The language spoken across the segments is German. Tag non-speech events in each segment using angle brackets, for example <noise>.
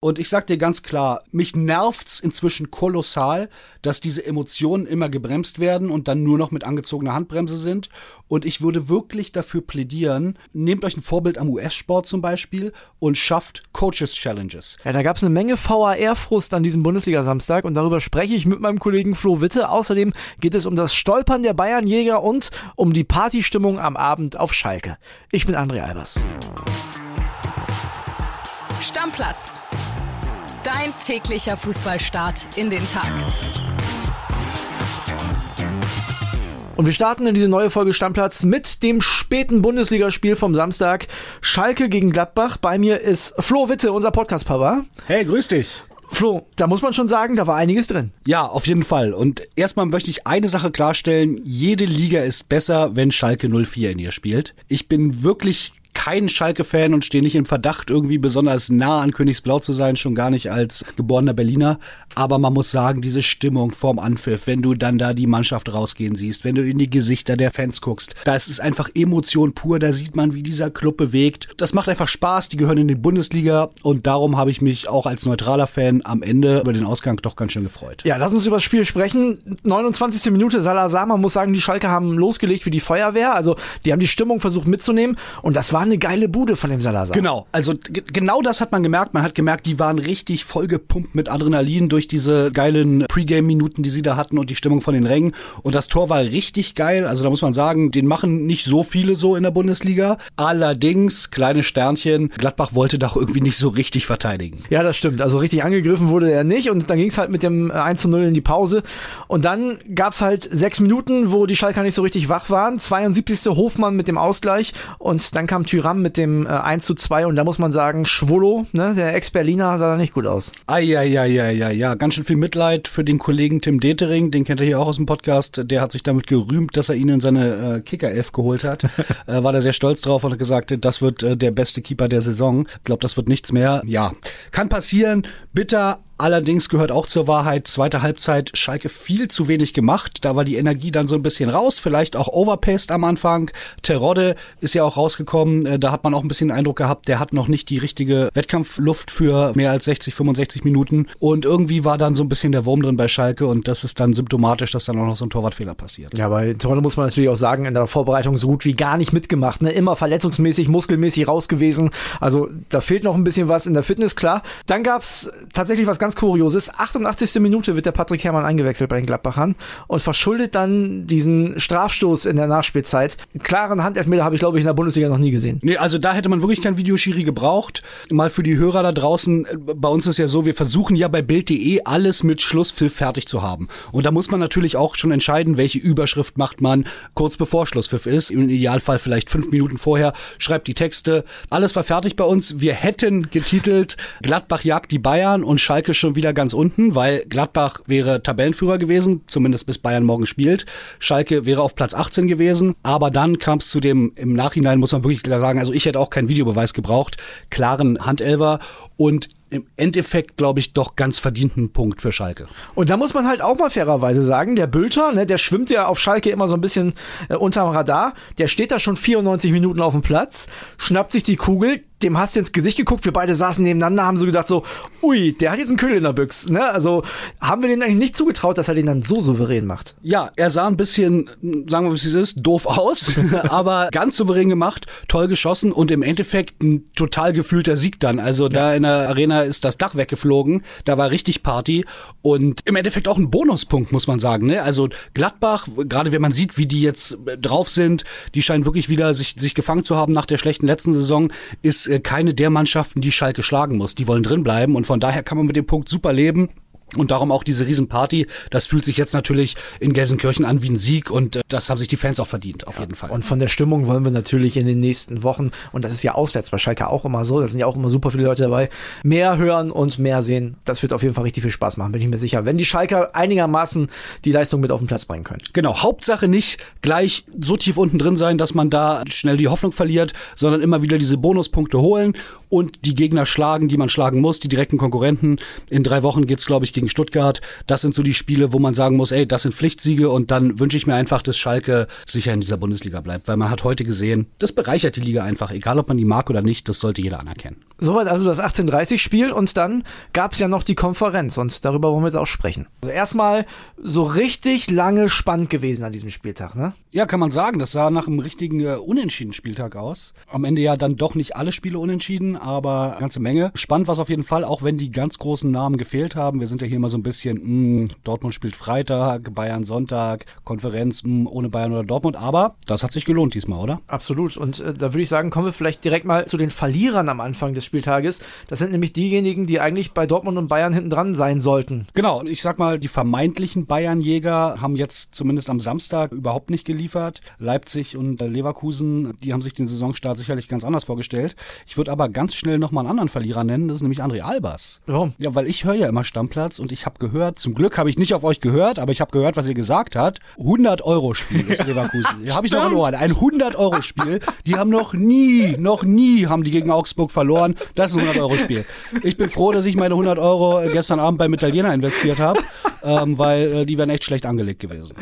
Und ich sag dir ganz klar, mich nervt's inzwischen kolossal, dass diese Emotionen immer gebremst werden und dann nur noch mit angezogener Handbremse sind. Und ich würde wirklich dafür plädieren, nehmt euch ein Vorbild am US-Sport zum Beispiel und schafft Coaches Challenges. Ja, da gab's eine Menge VAR-Frust an diesem Bundesliga-Samstag und darüber spreche ich mit meinem Kollegen Flo Witte. Außerdem geht es um das Stolpern der Bayernjäger und um die Partystimmung am Abend auf Schalke. Ich bin André Albers. Stammplatz. Dein täglicher Fußballstart in den Tag. Und wir starten in diese neue Folge Stammplatz mit dem späten Bundesligaspiel vom Samstag. Schalke gegen Gladbach. Bei mir ist Flo Witte, unser Podcast-Papa. Hey, grüß dich. Flo, da muss man schon sagen, da war einiges drin. Ja, auf jeden Fall. Und erstmal möchte ich eine Sache klarstellen. Jede Liga ist besser, wenn Schalke 04 in ihr spielt. Ich bin wirklich kein Schalke-Fan und stehe nicht im Verdacht, irgendwie besonders nah an Königsblau zu sein, schon gar nicht als geborener Berliner. Aber man muss sagen, diese Stimmung vorm Anpfiff, wenn du dann da die Mannschaft rausgehen siehst, wenn du in die Gesichter der Fans guckst, da ist es einfach Emotion pur, da sieht man, wie dieser Club bewegt. Das macht einfach Spaß, die gehören in die Bundesliga und darum habe ich mich auch als neutraler Fan am Ende über den Ausgang doch ganz schön gefreut. Ja, lass uns über das Spiel sprechen. 29. Minute, Salazar, man muss sagen, die Schalke haben losgelegt wie die Feuerwehr, also die haben die Stimmung versucht mitzunehmen und das war eine geile Bude von dem Salazar. Genau, also genau das hat man gemerkt. Man hat gemerkt, die waren richtig vollgepumpt mit Adrenalin durch diese geilen Pre-Game-Minuten, die sie da hatten und die Stimmung von den Rängen. Und das Tor war richtig geil. Also da muss man sagen, den machen nicht so viele so in der Bundesliga. Allerdings, kleine Sternchen, Gladbach wollte doch irgendwie nicht so richtig verteidigen. Ja, das stimmt. Also richtig angegriffen wurde er nicht. Und dann ging es halt mit dem 1 zu 0 in die Pause. Und dann gab es halt sechs Minuten, wo die Schalker nicht so richtig wach waren. 72. Hofmann mit dem Ausgleich. Und dann kam Tyram mit dem äh, 1 zu 2 und da muss man sagen, Schwolo, ne, der Ex-Berliner, sah da nicht gut aus. Ah, ja, ja, ja, ja, ja. Ganz schön viel Mitleid für den Kollegen Tim Detering, den kennt ihr hier auch aus dem Podcast. Der hat sich damit gerühmt, dass er ihn in seine äh, Kicker-Elf geholt hat. <laughs> äh, war da sehr stolz drauf und hat gesagt, das wird äh, der beste Keeper der Saison. Ich glaube, das wird nichts mehr. Ja, kann passieren. Bitter, Allerdings gehört auch zur Wahrheit, zweite Halbzeit Schalke viel zu wenig gemacht. Da war die Energie dann so ein bisschen raus, vielleicht auch overpaced am Anfang. Terodde ist ja auch rausgekommen. Äh, da hat man auch ein bisschen den Eindruck gehabt, der hat noch nicht die richtige Wettkampfluft für mehr als 60, 65 Minuten. Und irgendwie war dann so ein bisschen der Wurm drin bei Schalke und das ist dann symptomatisch, dass dann auch noch so ein Torwartfehler passiert. Ja, bei Terodde muss man natürlich auch sagen, in der Vorbereitung so gut wie gar nicht mitgemacht. Ne? Immer verletzungsmäßig, muskelmäßig raus gewesen. Also da fehlt noch ein bisschen was in der Fitness, klar. Dann gab's tatsächlich was ganz ganz Kurioses. 88. Minute wird der Patrick Herrmann eingewechselt bei den Gladbachern und verschuldet dann diesen Strafstoß in der Nachspielzeit. Einen klaren Handelfmeter habe ich, glaube ich, in der Bundesliga noch nie gesehen. Nee, also da hätte man wirklich kein Videoschiri gebraucht. Mal für die Hörer da draußen, bei uns ist ja so, wir versuchen ja bei Bild.de alles mit Schlusspfiff fertig zu haben. Und da muss man natürlich auch schon entscheiden, welche Überschrift macht man kurz bevor Schlusspfiff ist. Im Idealfall vielleicht fünf Minuten vorher, schreibt die Texte. Alles war fertig bei uns. Wir hätten getitelt Gladbach jagt die Bayern und Schalke schon wieder ganz unten, weil Gladbach wäre Tabellenführer gewesen, zumindest bis Bayern morgen spielt. Schalke wäre auf Platz 18 gewesen, aber dann kam es zu dem, im Nachhinein muss man wirklich sagen, also ich hätte auch keinen Videobeweis gebraucht, klaren Handelver. Und im Endeffekt, glaube ich, doch ganz verdienten Punkt für Schalke. Und da muss man halt auch mal fairerweise sagen, der Bülter, ne, der schwimmt ja auf Schalke immer so ein bisschen äh, unterm Radar, der steht da schon 94 Minuten auf dem Platz, schnappt sich die Kugel, dem hast du ins Gesicht geguckt, wir beide saßen nebeneinander, haben so gedacht so, ui, der hat jetzt einen Köhl in der Büchse, ne? Also haben wir den eigentlich nicht zugetraut, dass er den dann so souverän macht. Ja, er sah ein bisschen, sagen wir, wie es ist, doof aus, <laughs> aber ganz souverän gemacht, toll geschossen und im Endeffekt ein total gefühlter Sieg dann. Also ja. da in der Arena ist das Dach weggeflogen. Da war richtig Party. Und im Endeffekt auch ein Bonuspunkt, muss man sagen. Ne? Also Gladbach, gerade wenn man sieht, wie die jetzt äh, drauf sind, die scheinen wirklich wieder sich, sich gefangen zu haben nach der schlechten letzten Saison, ist äh, keine der Mannschaften, die Schalke schlagen muss. Die wollen drin bleiben. Und von daher kann man mit dem Punkt super leben. Und darum auch diese Riesenparty. Das fühlt sich jetzt natürlich in Gelsenkirchen an wie ein Sieg und äh, das haben sich die Fans auch verdient, auf ja. jeden Fall. Und von der Stimmung wollen wir natürlich in den nächsten Wochen, und das ist ja auswärts bei Schalke auch immer so, da sind ja auch immer super viele Leute dabei, mehr hören und mehr sehen. Das wird auf jeden Fall richtig viel Spaß machen, bin ich mir sicher. Wenn die Schalker einigermaßen die Leistung mit auf den Platz bringen können. Genau, Hauptsache nicht gleich so tief unten drin sein, dass man da schnell die Hoffnung verliert, sondern immer wieder diese Bonuspunkte holen und die Gegner schlagen, die man schlagen muss, die direkten Konkurrenten. In drei Wochen geht's, glaube ich, gegen Stuttgart. Das sind so die Spiele, wo man sagen muss, ey, das sind Pflichtsiege und dann wünsche ich mir einfach, dass Schalke sicher in dieser Bundesliga bleibt, weil man hat heute gesehen, das bereichert die Liga einfach, egal ob man die mag oder nicht, das sollte jeder anerkennen. Soweit also das 1830-Spiel und dann gab es ja noch die Konferenz und darüber wollen wir jetzt auch sprechen. Also erstmal so richtig lange spannend gewesen an diesem Spieltag, ne? Ja, kann man sagen. Das sah nach einem richtigen äh, unentschieden Spieltag aus. Am Ende ja dann doch nicht alle Spiele unentschieden, aber eine ganze Menge. Spannend war es auf jeden Fall, auch wenn die ganz großen Namen gefehlt haben. Wir sind ja hier immer so ein bisschen, mh, hm, Dortmund spielt Freitag, Bayern Sonntag, Konferenz mh, hm, ohne Bayern oder Dortmund. Aber das hat sich gelohnt diesmal, oder? Absolut. Und äh, da würde ich sagen, kommen wir vielleicht direkt mal zu den Verlierern am Anfang des Spieltages. Das sind nämlich diejenigen, die eigentlich bei Dortmund und Bayern hinten dran sein sollten. Genau. Und ich sag mal, die vermeintlichen Bayernjäger haben jetzt zumindest am Samstag überhaupt nicht geliefert. Leipzig und Leverkusen, die haben sich den Saisonstart sicherlich ganz anders vorgestellt. Ich würde aber ganz schnell nochmal einen anderen Verlierer nennen, das ist nämlich André Albers. Warum? Ja, weil ich höre ja immer Stammplatz und ich habe gehört, zum Glück habe ich nicht auf euch gehört, aber ich habe gehört, was ihr gesagt habt. 100 Euro Spiel ist <laughs> Leverkusen. Habe ich noch in Ohren. Ein 100 Euro Spiel. Die haben noch nie, noch nie haben die gegen Augsburg verloren. Das ist ein 100 Euro Spiel. Ich bin froh, dass ich meine 100 Euro gestern Abend beim Italiener investiert habe, ähm, weil äh, die wären echt schlecht angelegt gewesen.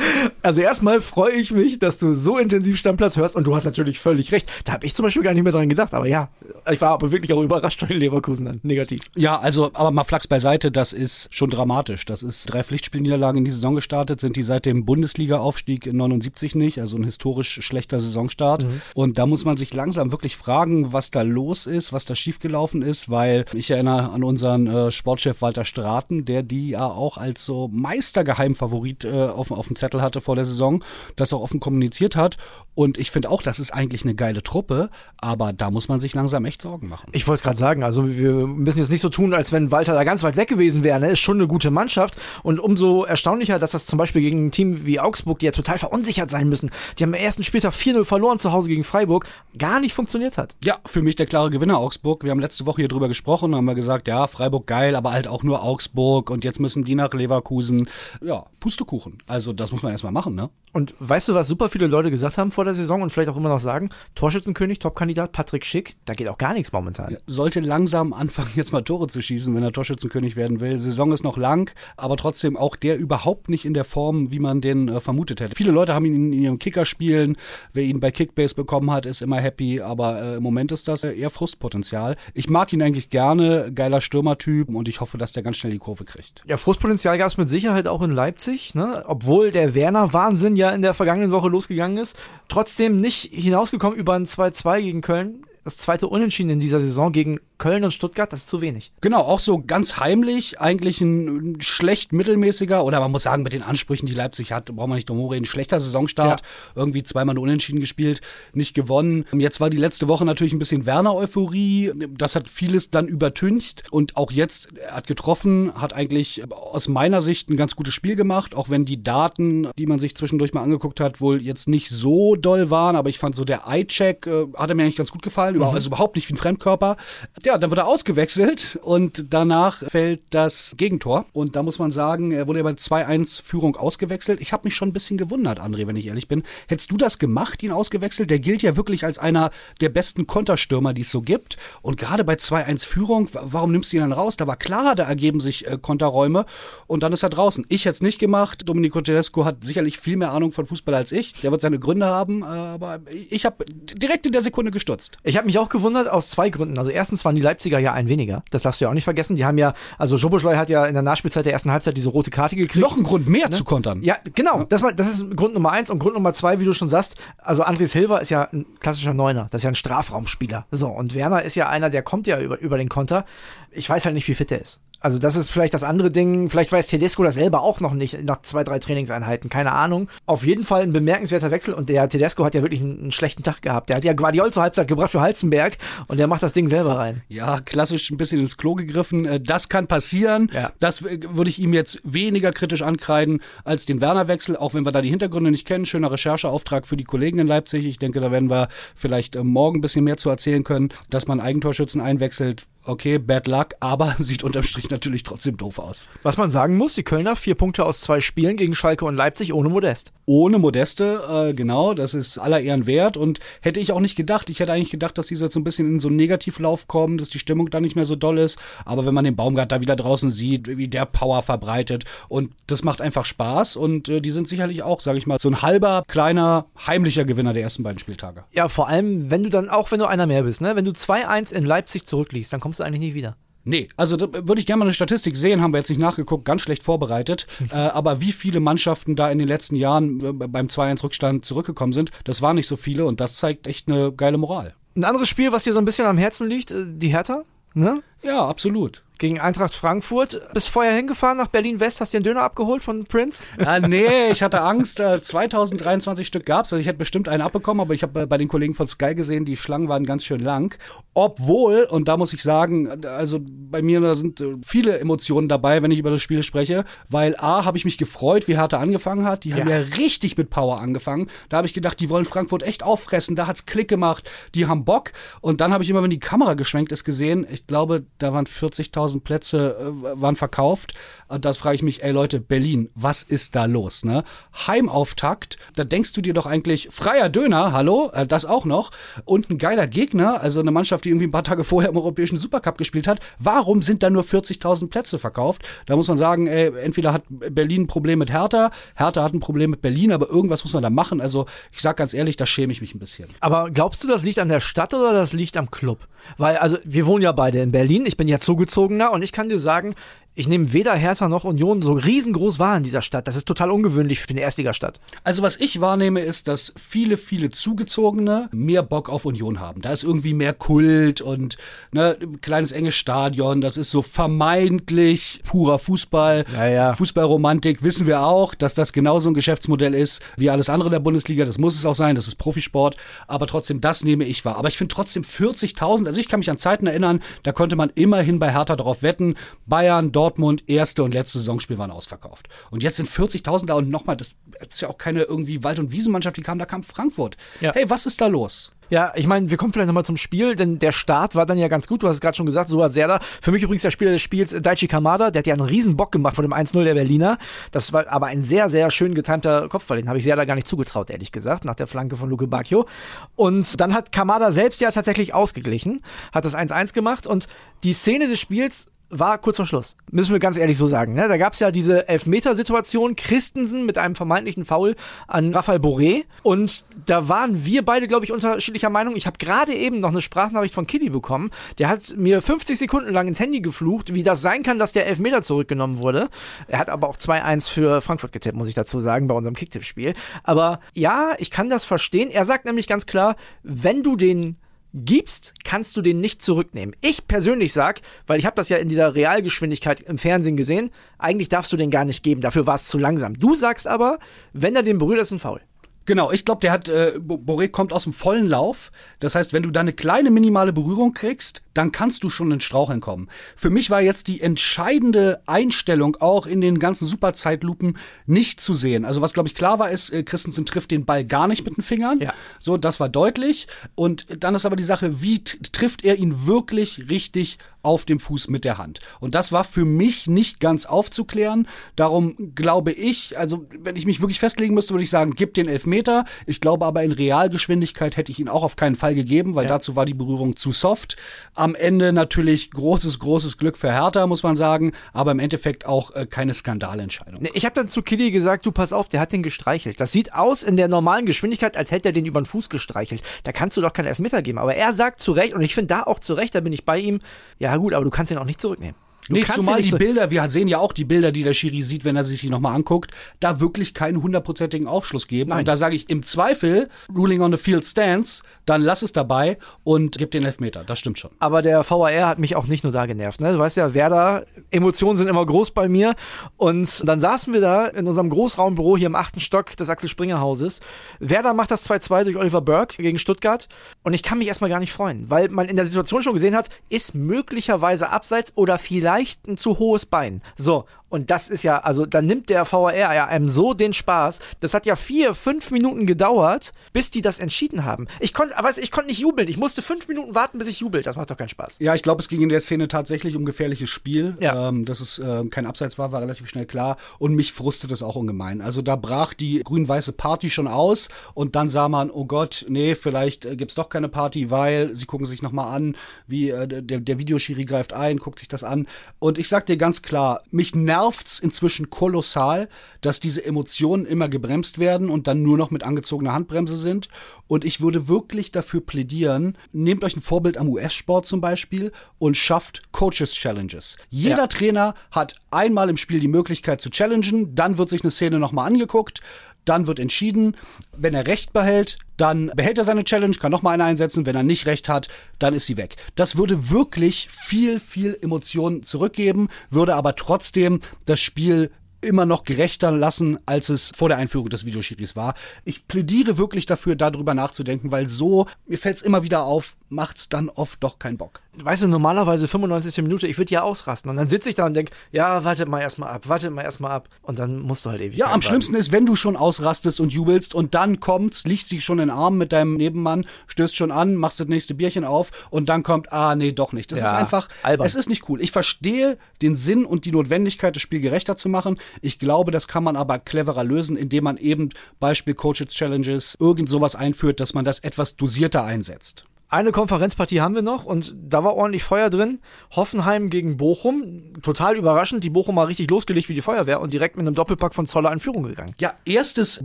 Also erstmal freue ich mich, dass du so intensiv Stammplatz hörst und du hast natürlich völlig recht. Da habe ich zum Beispiel gar nicht mehr dran gedacht, aber ja, ich war aber wirklich auch überrascht von den Leverkusen dann, negativ. Ja, also, aber mal Flachs beiseite, das ist schon dramatisch. Das ist drei Pflichtspielniederlagen in die Saison gestartet, sind die seit dem Bundesliga-Aufstieg in 79 nicht, also ein historisch schlechter Saisonstart. Mhm. Und da muss man sich langsam wirklich fragen, was da los ist, was da schiefgelaufen ist, weil ich erinnere an unseren äh, Sportchef Walter Straten, der die ja auch als so Meistergeheimfavorit äh, auf, auf dem Zettel hatte vor der Saison, das auch offen kommuniziert hat. Und ich finde auch, das ist eigentlich eine geile Truppe, aber da muss man sich langsam echt Sorgen machen. Ich wollte es gerade sagen, also wir müssen jetzt nicht so tun, als wenn Walter da ganz weit weg gewesen wäre. Ne? Ist schon eine gute Mannschaft und umso erstaunlicher, dass das zum Beispiel gegen ein Team wie Augsburg, die ja total verunsichert sein müssen, die haben im ersten Spieltag 4-0 verloren zu Hause gegen Freiburg, gar nicht funktioniert hat. Ja, für mich der klare Gewinner Augsburg. Wir haben letzte Woche hier drüber gesprochen, haben wir gesagt, ja, Freiburg geil, aber halt auch nur Augsburg und jetzt müssen die nach Leverkusen. Ja, Pustekuchen. Also das muss man erstmal machen, ne? Und weißt du, was super viele Leute gesagt haben vor der Saison und vielleicht auch immer noch sagen? Torschützenkönig, Topkandidat Patrick Schick, da geht auch gar nichts momentan. Ja, sollte langsam anfangen, jetzt mal Tore zu schießen, wenn er Torschützenkönig werden will. Saison ist noch lang, aber trotzdem auch der überhaupt nicht in der Form, wie man den äh, vermutet hätte. Viele Leute haben ihn in, in ihrem Kicker spielen. Wer ihn bei Kickbase bekommen hat, ist immer happy, aber äh, im Moment ist das eher Frustpotenzial. Ich mag ihn eigentlich gerne, geiler Stürmertyp und ich hoffe, dass der ganz schnell die Kurve kriegt. Ja, Frustpotenzial gab es mit Sicherheit auch in Leipzig, ne? obwohl der Werner-Wahnsinn ja in der vergangenen Woche losgegangen ist. Trotzdem nicht hinausgekommen über ein 2-2 gegen Köln. Das zweite Unentschieden in dieser Saison gegen Köln und Stuttgart, das ist zu wenig. Genau, auch so ganz heimlich, eigentlich ein schlecht mittelmäßiger, oder man muss sagen, mit den Ansprüchen, die Leipzig hat, braucht man nicht drum reden, schlechter Saisonstart, ja. irgendwie zweimal unentschieden gespielt, nicht gewonnen. Jetzt war die letzte Woche natürlich ein bisschen Werner-Euphorie, das hat vieles dann übertüncht und auch jetzt, er hat getroffen, hat eigentlich aus meiner Sicht ein ganz gutes Spiel gemacht, auch wenn die Daten, die man sich zwischendurch mal angeguckt hat, wohl jetzt nicht so doll waren, aber ich fand so der Eye-Check, äh, hat er mir eigentlich ganz gut gefallen, mhm. also überhaupt nicht wie ein Fremdkörper ja, dann wird er ausgewechselt und danach fällt das Gegentor. Und da muss man sagen, er wurde ja bei 2-1 Führung ausgewechselt. Ich habe mich schon ein bisschen gewundert, André, wenn ich ehrlich bin. Hättest du das gemacht, ihn ausgewechselt? Der gilt ja wirklich als einer der besten Konterstürmer, die es so gibt. Und gerade bei 2-1 Führung, warum nimmst du ihn dann raus? Da war klar, da ergeben sich äh, Konterräume und dann ist er draußen. Ich hätte es nicht gemacht. Domenico Tedesco hat sicherlich viel mehr Ahnung von Fußball als ich. Der wird seine Gründe haben, aber ich habe direkt in der Sekunde gestutzt. Ich habe mich auch gewundert aus zwei Gründen. Also erstens waren die Leipziger ja ein weniger. Das darfst du ja auch nicht vergessen. Die haben ja, also Joboschleu hat ja in der Nachspielzeit der ersten Halbzeit diese rote Karte gekriegt. Noch ein Grund mehr ne? zu kontern. Ja, genau. Das, war, das ist Grund Nummer eins. Und Grund Nummer zwei, wie du schon sagst, also André Silva ist ja ein klassischer Neuner. Das ist ja ein Strafraumspieler. So, und Werner ist ja einer, der kommt ja über, über den Konter. Ich weiß halt nicht, wie fit er ist. Also das ist vielleicht das andere Ding. Vielleicht weiß Tedesco das selber auch noch nicht nach zwei, drei Trainingseinheiten. Keine Ahnung. Auf jeden Fall ein bemerkenswerter Wechsel. Und der Tedesco hat ja wirklich einen, einen schlechten Tag gehabt. Der hat ja Guardiol zur Halbzeit gebracht für Halzenberg und der macht das Ding selber rein. Ja, klassisch ein bisschen ins Klo gegriffen. Äh, das kann passieren. Ja. Das würde ich ihm jetzt weniger kritisch ankreiden als den Werner-Wechsel, auch wenn wir da die Hintergründe nicht kennen. Schöner Rechercheauftrag für die Kollegen in Leipzig. Ich denke, da werden wir vielleicht äh, morgen ein bisschen mehr zu erzählen können, dass man Eigentorschützen einwechselt okay, bad luck, aber <laughs> sieht unterm Strich natürlich trotzdem doof aus. Was man sagen muss, die Kölner vier Punkte aus zwei Spielen gegen Schalke und Leipzig ohne Modest. Ohne Modeste, äh, genau, das ist aller Ehren wert und hätte ich auch nicht gedacht. Ich hätte eigentlich gedacht, dass die jetzt so ein bisschen in so einen Negativlauf kommen, dass die Stimmung da nicht mehr so doll ist. Aber wenn man den Baumgart da wieder draußen sieht, wie der Power verbreitet und das macht einfach Spaß und äh, die sind sicherlich auch, sage ich mal, so ein halber, kleiner, heimlicher Gewinner der ersten beiden Spieltage. Ja, vor allem, wenn du dann, auch wenn du einer mehr bist, ne? wenn du 2-1 in Leipzig zurückliegst, dann kommst du eigentlich nie wieder. Nee, also da würde ich gerne mal eine Statistik sehen, haben wir jetzt nicht nachgeguckt, ganz schlecht vorbereitet. <laughs> äh, aber wie viele Mannschaften da in den letzten Jahren äh, beim 2-1-Rückstand zurückgekommen sind, das waren nicht so viele und das zeigt echt eine geile Moral. Ein anderes Spiel, was dir so ein bisschen am Herzen liegt, äh, die Hertha, ne? Ja, absolut gegen Eintracht Frankfurt. Bist vorher hingefahren nach Berlin-West, hast dir einen Döner abgeholt von Prince? Ah, nee, ich hatte Angst. 2023 Stück gab's, also ich hätte bestimmt einen abbekommen, aber ich habe bei den Kollegen von Sky gesehen, die Schlangen waren ganz schön lang. Obwohl, und da muss ich sagen, also bei mir da sind äh, viele Emotionen dabei, wenn ich über das Spiel spreche, weil A, habe ich mich gefreut, wie Hertha angefangen hat. Die haben ja, ja richtig mit Power angefangen. Da habe ich gedacht, die wollen Frankfurt echt auffressen. Da hat's Klick gemacht, die haben Bock. Und dann habe ich immer, wenn die Kamera geschwenkt ist, gesehen, ich glaube, da waren 40.000 1000 Plätze äh, waren verkauft. Und das frage ich mich, ey Leute, Berlin, was ist da los? Ne? Heimauftakt, da denkst du dir doch eigentlich, freier Döner, hallo, äh, das auch noch. Und ein geiler Gegner, also eine Mannschaft, die irgendwie ein paar Tage vorher im Europäischen Supercup gespielt hat. Warum sind da nur 40.000 Plätze verkauft? Da muss man sagen, ey, entweder hat Berlin ein Problem mit Hertha, Hertha hat ein Problem mit Berlin, aber irgendwas muss man da machen. Also ich sag ganz ehrlich, da schäme ich mich ein bisschen. Aber glaubst du, das liegt an der Stadt oder das liegt am Club? Weil, also wir wohnen ja beide in Berlin, ich bin ja zugezogener und ich kann dir sagen, ich nehme weder Hertha noch Union so riesengroß wahr in dieser Stadt. Das ist total ungewöhnlich für eine Erstligastadt. Also was ich wahrnehme, ist, dass viele, viele Zugezogene mehr Bock auf Union haben. Da ist irgendwie mehr Kult und ne, kleines enges Stadion. Das ist so vermeintlich purer Fußball. Ja, ja. Fußballromantik wissen wir auch, dass das genauso ein Geschäftsmodell ist wie alles andere in der Bundesliga. Das muss es auch sein. Das ist Profisport. Aber trotzdem, das nehme ich wahr. Aber ich finde trotzdem 40.000. Also ich kann mich an Zeiten erinnern, da konnte man immerhin bei Hertha darauf wetten. Bayern, Dortmund, Dortmund, erste und letzte Saisonspiel waren ausverkauft. Und jetzt sind 40.000 da und nochmal, das ist ja auch keine irgendwie Wald- und Wiesenmannschaft, die kam, da kam Frankfurt. Ja. Hey, was ist da los? Ja, ich meine, wir kommen vielleicht nochmal zum Spiel, denn der Start war dann ja ganz gut. Du hast es gerade schon gesagt, Soa Serda. Für mich übrigens der Spieler des Spiels, Daichi Kamada, der hat ja einen riesen Bock gemacht vor dem 1-0 der Berliner. Das war aber ein sehr, sehr schön getimter Kopfball. Den habe ich Serda gar nicht zugetraut, ehrlich gesagt, nach der Flanke von Luke Bacchio. Und dann hat Kamada selbst ja tatsächlich ausgeglichen, hat das 1-1 gemacht und die Szene des Spiels war kurz vor Schluss. Müssen wir ganz ehrlich so sagen. Ne? Da gab es ja diese Elfmetersituation, Christensen mit einem vermeintlichen Foul an Rafael Boré. Und da waren wir beide, glaube ich, unterschiedlicher Meinung. Ich habe gerade eben noch eine Sprachnachricht von Killy bekommen. Der hat mir 50 Sekunden lang ins Handy geflucht, wie das sein kann, dass der Elfmeter zurückgenommen wurde. Er hat aber auch 2-1 für Frankfurt getippt, muss ich dazu sagen, bei unserem Kicktipp-Spiel. Aber ja, ich kann das verstehen. Er sagt nämlich ganz klar, wenn du den gibst, kannst du den nicht zurücknehmen. Ich persönlich sag, weil ich habe das ja in dieser Realgeschwindigkeit im Fernsehen gesehen, eigentlich darfst du den gar nicht geben, dafür war es zu langsam. Du sagst aber, wenn er den berührt, ist ein Foul. Genau, ich glaube, der hat, äh, Boré kommt aus dem vollen Lauf. Das heißt, wenn du da eine kleine minimale Berührung kriegst, dann kannst du schon in Straucheln kommen. Für mich war jetzt die entscheidende Einstellung auch in den ganzen Superzeitlupen nicht zu sehen. Also was, glaube ich, klar war, ist, äh, Christensen trifft den Ball gar nicht mit den Fingern. Ja. So, das war deutlich. Und dann ist aber die Sache, wie trifft er ihn wirklich richtig auf dem Fuß mit der Hand. Und das war für mich nicht ganz aufzuklären. Darum glaube ich, also wenn ich mich wirklich festlegen müsste, würde ich sagen, gib den Elfmeter. Ich glaube aber in Realgeschwindigkeit hätte ich ihn auch auf keinen Fall gegeben, weil ja. dazu war die Berührung zu soft. Am Ende natürlich großes, großes Glück für Hertha, muss man sagen, aber im Endeffekt auch äh, keine Skandalentscheidung. Ich habe dann zu Killy gesagt, du pass auf, der hat den gestreichelt. Das sieht aus in der normalen Geschwindigkeit, als hätte er den über den Fuß gestreichelt. Da kannst du doch keinen Elfmeter geben. Aber er sagt zu Recht, und ich finde da auch zu Recht, da bin ich bei ihm, ja gut, aber du kannst ihn auch nicht zurücknehmen. Du nee, zumal die Bilder, wir sehen ja auch die Bilder, die der Schiri sieht, wenn er sich die nochmal anguckt, da wirklich keinen hundertprozentigen Aufschluss geben. Nein. Und da sage ich im Zweifel, Ruling on the Field stands, dann lass es dabei und gib den Elfmeter. Das stimmt schon. Aber der VAR hat mich auch nicht nur da genervt. Ne? Du weißt ja, Werder, Emotionen sind immer groß bei mir. Und dann saßen wir da in unserem Großraumbüro hier im achten Stock des Axel Springer Hauses. Werder macht das 2-2 durch Oliver Burke gegen Stuttgart. Und ich kann mich erstmal gar nicht freuen, weil man in der Situation schon gesehen hat, ist möglicherweise abseits oder vielleicht leicht ein zu hohes Bein. So, und das ist ja, also da nimmt der VAR ja einem so den Spaß. Das hat ja vier, fünf Minuten gedauert, bis die das entschieden haben. Ich konnte, weißt ich konnte nicht jubeln. Ich musste fünf Minuten warten, bis ich jubel. Das macht doch keinen Spaß. Ja, ich glaube, es ging in der Szene tatsächlich um gefährliches Spiel. Ja. Ähm, dass es äh, kein Abseits war, war relativ schnell klar. Und mich frustet es auch ungemein. Also da brach die grün-weiße Party schon aus und dann sah man, oh Gott, nee, vielleicht äh, gibt's doch keine Party, weil sie gucken sich nochmal an, wie äh, der, der Videoschiri greift ein, guckt sich das an. Und ich sag dir ganz klar, mich nervt's inzwischen kolossal, dass diese Emotionen immer gebremst werden und dann nur noch mit angezogener Handbremse sind. Und ich würde wirklich dafür plädieren, nehmt euch ein Vorbild am US-Sport zum Beispiel und schafft Coaches Challenges. Jeder Ja. Trainer hat einmal im Spiel die Möglichkeit zu challengen, dann wird sich eine Szene nochmal angeguckt, dann wird entschieden, wenn er Recht behält, dann behält er seine Challenge, kann nochmal eine einsetzen, wenn er nicht Recht hat, dann ist sie weg. Das würde wirklich viel, viel Emotionen zurückgeben, würde aber trotzdem das Spiel immer noch gerechter lassen, als es vor der Einführung des Videoschiris war. Ich plädiere wirklich dafür, darüber nachzudenken, weil so, mir fällt es immer wieder auf, macht's dann oft doch keinen Bock. Weißt du, normalerweise 95. Minute, ich würde ja ausrasten. Und dann sitze ich da und denke, ja, wartet mal erstmal ab, wartet mal erstmal ab. Und dann musst du halt ewig. Ja, am schlimmsten ist, wenn du schon ausrastest und jubelst und dann kommt's, liegst dich schon in den Arm mit deinem Nebenmann, stößt schon an, machst das nächste Bierchen auf und dann kommt, ah, nee, doch nicht. Das Ja, ist einfach, albern. es ist nicht cool. Ich verstehe den Sinn und die Notwendigkeit, das Spiel gerechter zu machen. Ich glaube, das kann man aber cleverer lösen, indem man eben Beispiel Coaches Challenges, irgend sowas einführt, dass man das etwas dosierter einsetzt. Eine Konferenzpartie haben wir noch und da war ordentlich Feuer drin. Hoffenheim gegen Bochum. Total überraschend. Die Bochumer richtig losgelegt wie die Feuerwehr und direkt mit einem Doppelpack von Zoller in Führung gegangen. Ja, erstes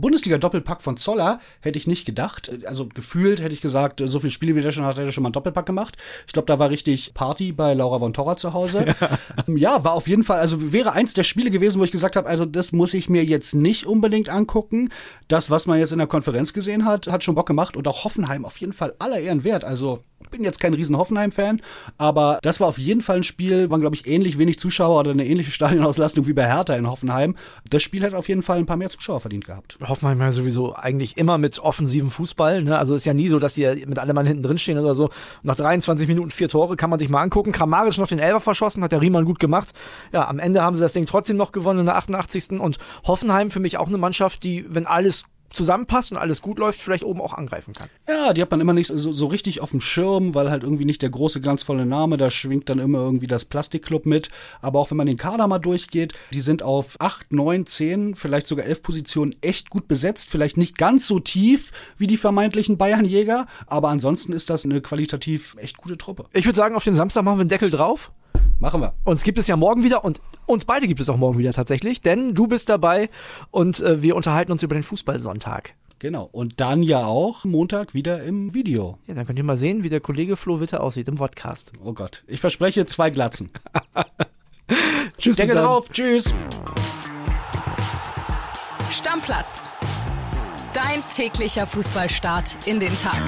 Bundesliga-Doppelpack von Zoller hätte ich nicht gedacht. Also gefühlt hätte ich gesagt, so viele Spiele wie der schon hat, hätte er schon mal einen Doppelpack gemacht. Ich glaube, da war richtig Party bei Laura von Torra zu Hause. <laughs> Ja. war auf jeden Fall, also wäre eins der Spiele gewesen, wo ich gesagt habe, also das muss ich mir jetzt nicht unbedingt angucken. Das, was man jetzt in der Konferenz gesehen hat, hat schon Bock gemacht und auch Hoffenheim auf jeden Fall aller Ehren wert. Also ich bin jetzt kein riesen Hoffenheim-Fan, aber das war auf jeden Fall ein Spiel, waren glaube ich ähnlich wenig Zuschauer oder eine ähnliche Stadionauslastung wie bei Hertha in Hoffenheim. Das Spiel hätte auf jeden Fall ein paar mehr Zuschauer verdient gehabt. Hoffenheim ja sowieso eigentlich immer mit offensivem Fußball. Ne? Also ist ja nie so, dass die mit allem Mann hinten drin stehen oder so. Nach 23 Minuten vier Tore kann man sich mal angucken. Kramaric noch den Elfer verschossen, hat der Riemann gut gemacht. Ja, am Ende haben sie das Ding trotzdem noch gewonnen in der 88. Und Hoffenheim für mich auch eine Mannschaft, die, wenn alles zusammenpasst und alles gut läuft, vielleicht oben auch angreifen kann. Ja, die hat man immer nicht so, so richtig auf dem Schirm, weil halt irgendwie nicht der große glanzvolle Name, da schwingt dann immer irgendwie das Plastikclub mit. Aber auch wenn man den Kader mal durchgeht, die sind auf 8, 9, 10, vielleicht sogar 11 Positionen echt gut besetzt. Vielleicht nicht ganz so tief wie die vermeintlichen Bayernjäger, aber ansonsten ist das eine qualitativ echt gute Truppe. Ich würde sagen, auf den Samstag machen wir einen Deckel drauf. Machen wir. Uns gibt es ja morgen wieder und uns beide gibt es auch morgen wieder tatsächlich, denn du bist dabei und äh, wir unterhalten uns über den Fußballsonntag. Genau. Und dann ja auch Montag wieder im Video. Ja, dann könnt ihr mal sehen, wie der Kollege Flo Witte aussieht im Podcast. Oh Gott. Ich verspreche zwei Glatzen. <laughs> Tschüss. Deckel zusammen. drauf. Tschüss. Stammplatz. Dein täglicher Fußballstart in den Tag.